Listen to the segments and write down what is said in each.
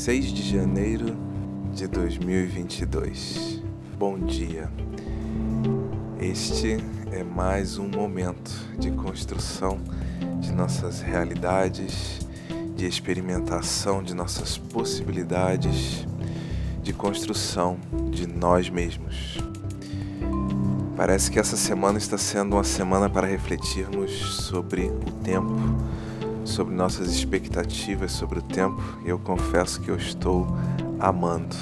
6 de janeiro de 2022. Bom dia. Este é mais um momento de construção de nossas realidades, de experimentação de nossas possibilidades, de construção de nós mesmos. Parece que essa semana está sendo uma semana para refletirmos sobre o tempo sobre nossas expectativas sobre o tempo e eu confesso que eu estou amando.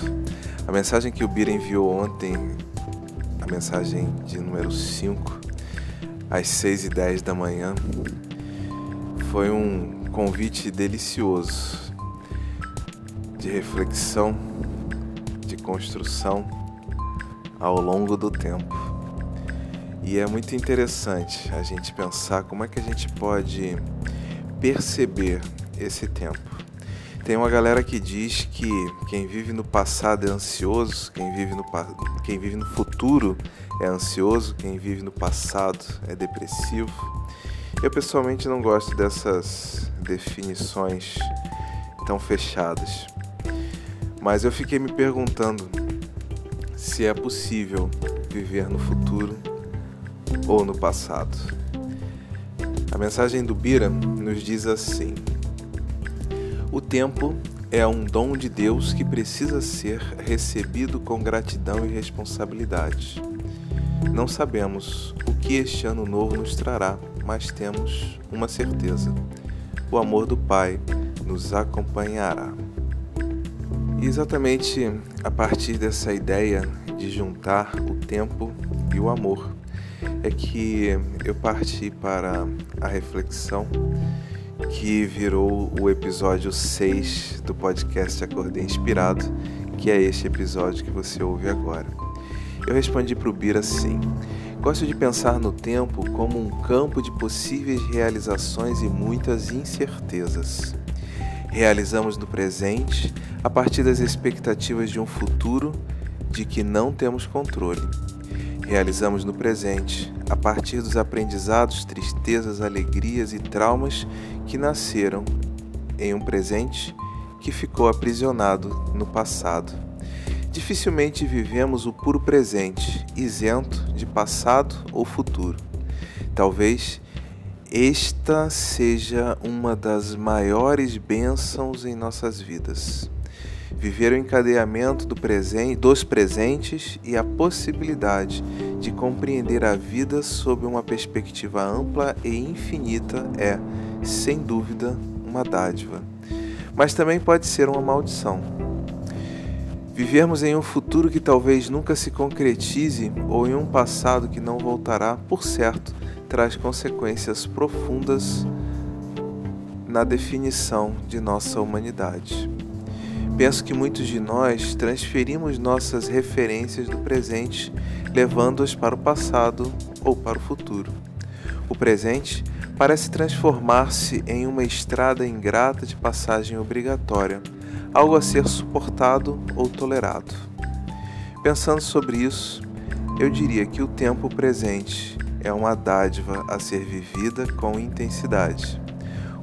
A mensagem que o Bira enviou ontem, a mensagem de número 5, às 6 e 10 da manhã, foi um convite delicioso de reflexão, de construção ao longo do tempo. E é muito interessante a gente pensar como é que a gente pode perceber esse tempo. Tem uma galera que diz que quem vive no passado é ansioso, quem vive no, quem vive no futuro é ansioso, quem vive no passado é depressivo. Eu pessoalmente não gosto dessas definições tão fechadas. Mas eu fiquei me perguntando se é possível viver no futuro ou no passado. A mensagem do Bira nos diz assim: O tempo é um dom de Deus que precisa ser recebido com gratidão e responsabilidade. Não sabemos o que este ano novo nos trará, mas temos uma certeza: o amor do Pai nos acompanhará. E exatamente a partir dessa ideia de juntar o tempo e o amor, é que eu parti para a reflexão que virou o episódio 6 do podcast Acordei Inspirado, que é este episódio que você ouve agora. Eu respondi para o Bira assim: Gosto de pensar no tempo como um campo de possíveis realizações e muitas incertezas. Realizamos no presente a partir das expectativas de um futuro de que não temos controle realizamos no presente, a partir dos aprendizados, tristezas, alegrias e traumas que nasceram em um presente que ficou aprisionado no passado. Dificilmente vivemos o puro presente, isento de passado ou futuro. Talvez esta seja uma das maiores bênçãos em nossas vidas viver o encadeamento do presente, dos presentes e a possibilidade de compreender a vida sob uma perspectiva ampla e infinita é, sem dúvida, uma dádiva. Mas também pode ser uma maldição. Vivermos em um futuro que talvez nunca se concretize ou em um passado que não voltará, por certo, traz consequências profundas na definição de nossa humanidade. Penso que muitos de nós transferimos nossas referências do presente, levando-as para o passado ou para o futuro. O presente parece transformar-se em uma estrada ingrata de passagem obrigatória, algo a ser suportado ou tolerado. Pensando sobre isso, eu diria que o tempo presente é uma dádiva a ser vivida com intensidade.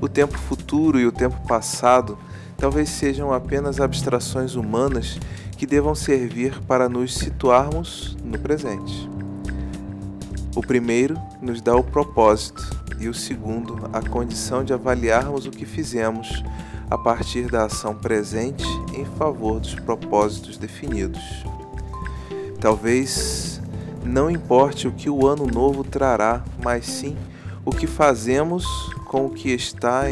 O tempo futuro e o tempo passado talvez sejam apenas abstrações humanas que devam servir para nos situarmos no presente. O primeiro nos dá o propósito e o segundo a condição de avaliarmos o que fizemos a partir da ação presente em favor dos propósitos definidos. Talvez não importe o que o ano novo trará, mas sim o que fazemos com o que está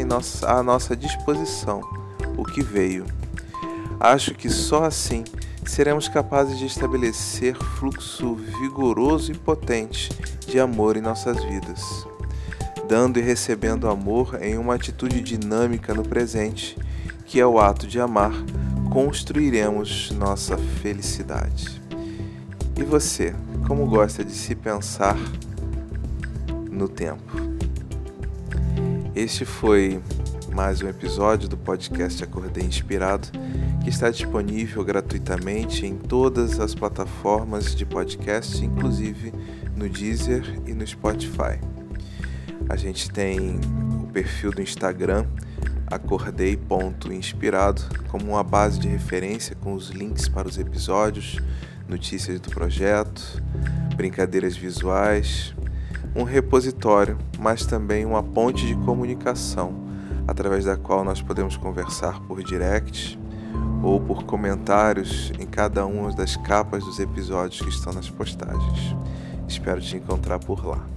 à nossa disposição o que veio. Acho que só assim seremos capazes de estabelecer fluxo vigoroso e potente de amor em nossas vidas. Dando e recebendo amor em uma atitude dinâmica no presente, que é o ato de amar, construiremos nossa felicidade. E você, como gosta de se pensar no tempo? Este foi mais um episódio do podcast Acordei Inspirado, que está disponível gratuitamente em todas as plataformas de podcast, inclusive no Deezer e no Spotify. A gente tem o perfil do Instagram, acordei.inspirado como uma base de referência com os links para os episódios, notícias do projeto, brincadeiras visuais, um repositório, mas também uma ponte de comunicação através da qual nós podemos conversar por direct ou por comentários em cada uma das capas dos episódios que estão nas postagens. Espero te encontrar por lá.